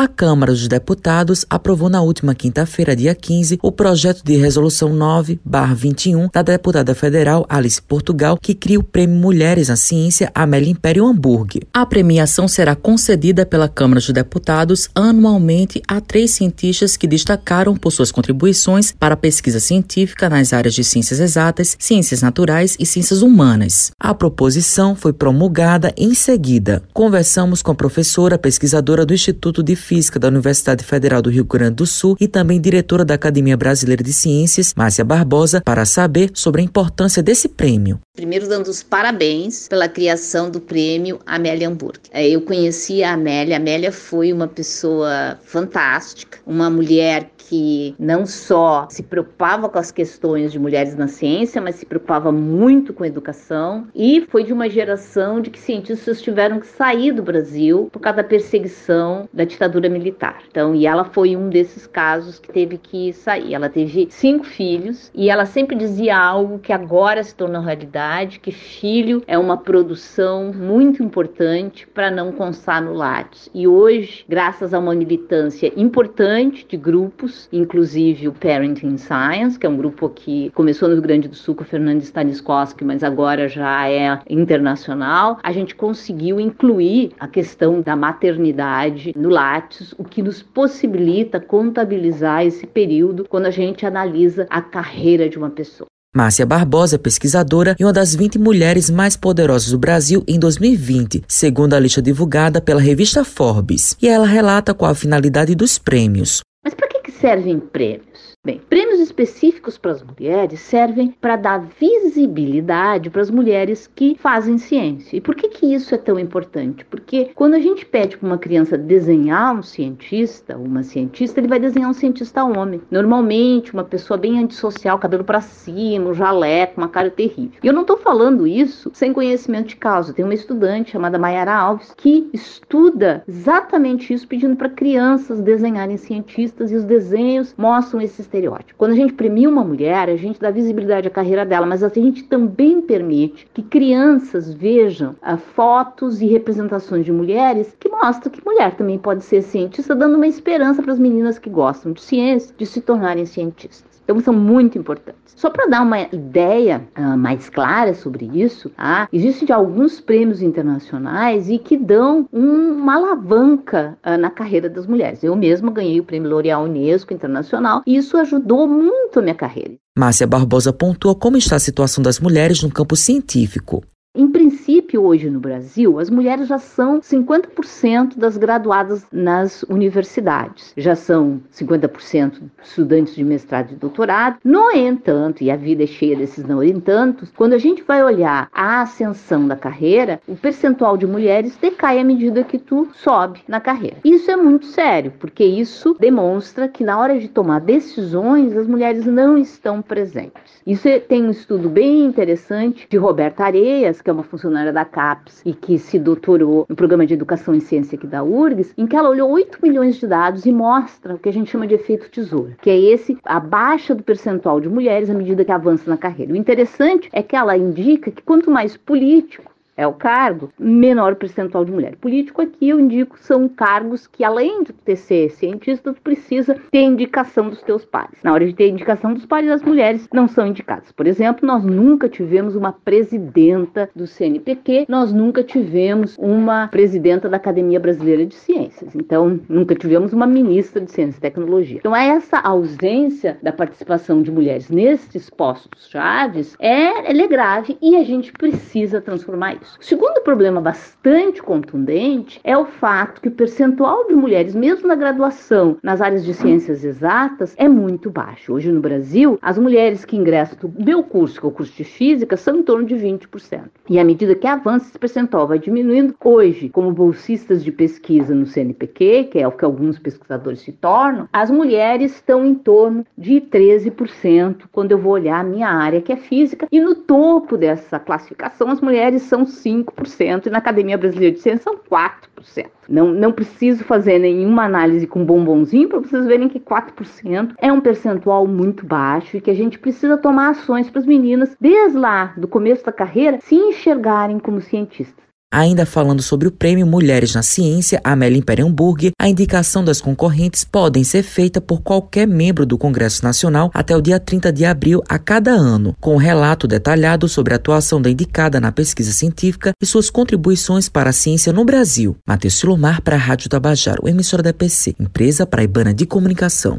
A Câmara dos Deputados aprovou na última quinta-feira, dia 15, o projeto de resolução 9/21 da deputada federal Alice Portugal, que cria o Prêmio Mulheres na Ciência Amélia Império Hamburg. A premiação será concedida pela Câmara dos Deputados anualmente a três cientistas que destacaram por suas contribuições para a pesquisa científica nas áreas de ciências exatas, ciências naturais e ciências humanas. A proposição foi promulgada em seguida. Conversamos com a professora pesquisadora do Instituto de Física da Universidade Federal do Rio Grande do Sul e também diretora da Academia Brasileira de Ciências, Márcia Barbosa, para saber sobre a importância desse prêmio. Primeiro, dando os parabéns pela criação do prêmio Amélia Hamburg. É, eu conheci a Amélia, a Amélia foi uma pessoa fantástica, uma mulher que não só se preocupava com as questões de mulheres na ciência, mas se preocupava muito com educação e foi de uma geração de que cientistas tiveram que sair do Brasil por causa da perseguição da ditadura militar. Então, e ela foi um desses casos que teve que sair. Ela teve cinco filhos e ela sempre dizia algo que agora se tornou realidade, que filho é uma produção muito importante para não constar no lattes. E hoje, graças a uma militância importante de grupos inclusive o Parenting Science, que é um grupo que começou no Rio Grande do Sul com o Fernando Stanislavski, mas agora já é internacional. A gente conseguiu incluir a questão da maternidade no Lattes, o que nos possibilita contabilizar esse período quando a gente analisa a carreira de uma pessoa. Márcia Barbosa pesquisadora e uma das 20 mulheres mais poderosas do Brasil em 2020, segundo a lista divulgada pela revista Forbes. E ela relata qual a finalidade dos prêmios. Mas para que servem prêmios? Bem, prêmios específicos para as mulheres servem para dar visibilidade para as mulheres que fazem ciência. E por que, que isso é tão importante? Porque quando a gente pede para uma criança desenhar um cientista, uma cientista, ele vai desenhar um cientista homem. Normalmente, uma pessoa bem antissocial, cabelo para cima, um jaleco, uma cara terrível. E eu não estou falando isso sem conhecimento de causa. Tem uma estudante chamada Mayara Alves que estuda exatamente isso, pedindo para crianças desenharem cientistas e os desenhos mostram esses estereótipo. Quando a gente premia uma mulher, a gente dá visibilidade à carreira dela, mas a gente também permite que crianças vejam uh, fotos e representações de mulheres que mostram que mulher também pode ser cientista, dando uma esperança para as meninas que gostam de ciência de se tornarem cientistas. Então são muito importantes. Só para dar uma ideia uh, mais clara sobre isso, ah, existem alguns prêmios internacionais e que dão um, uma alavanca uh, na carreira das mulheres. Eu mesma ganhei o prêmio L'Oréal Unesco Internacional e isso ajudou muito a minha carreira. Márcia Barbosa pontua como está a situação das mulheres no campo científico. Em princípio, hoje no Brasil, as mulheres já são 50% das graduadas nas universidades, já são 50% estudantes de mestrado e doutorado. No entanto, e a vida é cheia desses não entantos, quando a gente vai olhar a ascensão da carreira, o percentual de mulheres decai à medida que tu sobe na carreira. Isso é muito sério, porque isso demonstra que na hora de tomar decisões, as mulheres não estão presentes. Isso é, tem um estudo bem interessante de Roberta Areias, que é uma funcionária da CAPES e que se doutorou no programa de educação em ciência aqui da URGS, em que ela olhou 8 milhões de dados e mostra o que a gente chama de efeito tesoura, que é esse a baixa do percentual de mulheres à medida que avança na carreira. O interessante é que ela indica que quanto mais político é o cargo, menor percentual de mulher. Político aqui eu indico são cargos que além de ter ser cientista, tu precisa ter indicação dos teus pares. Na hora de ter indicação dos pares, as mulheres não são indicadas. Por exemplo, nós nunca tivemos uma presidenta do CNPq, nós nunca tivemos uma presidenta da Academia Brasileira de Ciências. Então, nunca tivemos uma ministra de Ciência e Tecnologia. Então, essa ausência da participação de mulheres nesses postos chaves é, é grave e a gente precisa transformar isso. O segundo problema bastante contundente é o fato que o percentual de mulheres, mesmo na graduação, nas áreas de ciências exatas, é muito baixo. Hoje no Brasil, as mulheres que ingressam no meu curso, que é o curso de física, são em torno de 20%. E à medida que avança, esse percentual vai diminuindo. Hoje, como bolsistas de pesquisa no CNPq, que é o que alguns pesquisadores se tornam, as mulheres estão em torno de 13% quando eu vou olhar a minha área, que é física, e no topo dessa classificação, as mulheres são 5% e na Academia Brasileira de Ciências são 4%. Não, não preciso fazer nenhuma análise com bombonzinho para vocês verem que 4% é um percentual muito baixo e que a gente precisa tomar ações para as meninas, desde lá do começo da carreira, se enxergarem como cientistas. Ainda falando sobre o prêmio Mulheres na Ciência, Amélia Imperiamburg, a indicação das concorrentes podem ser feita por qualquer membro do Congresso Nacional até o dia 30 de abril a cada ano, com um relato detalhado sobre a atuação da indicada na pesquisa científica e suas contribuições para a ciência no Brasil. Matheus Silomar para a Rádio Tabajaro, emissora da PC, empresa paraibana de comunicação.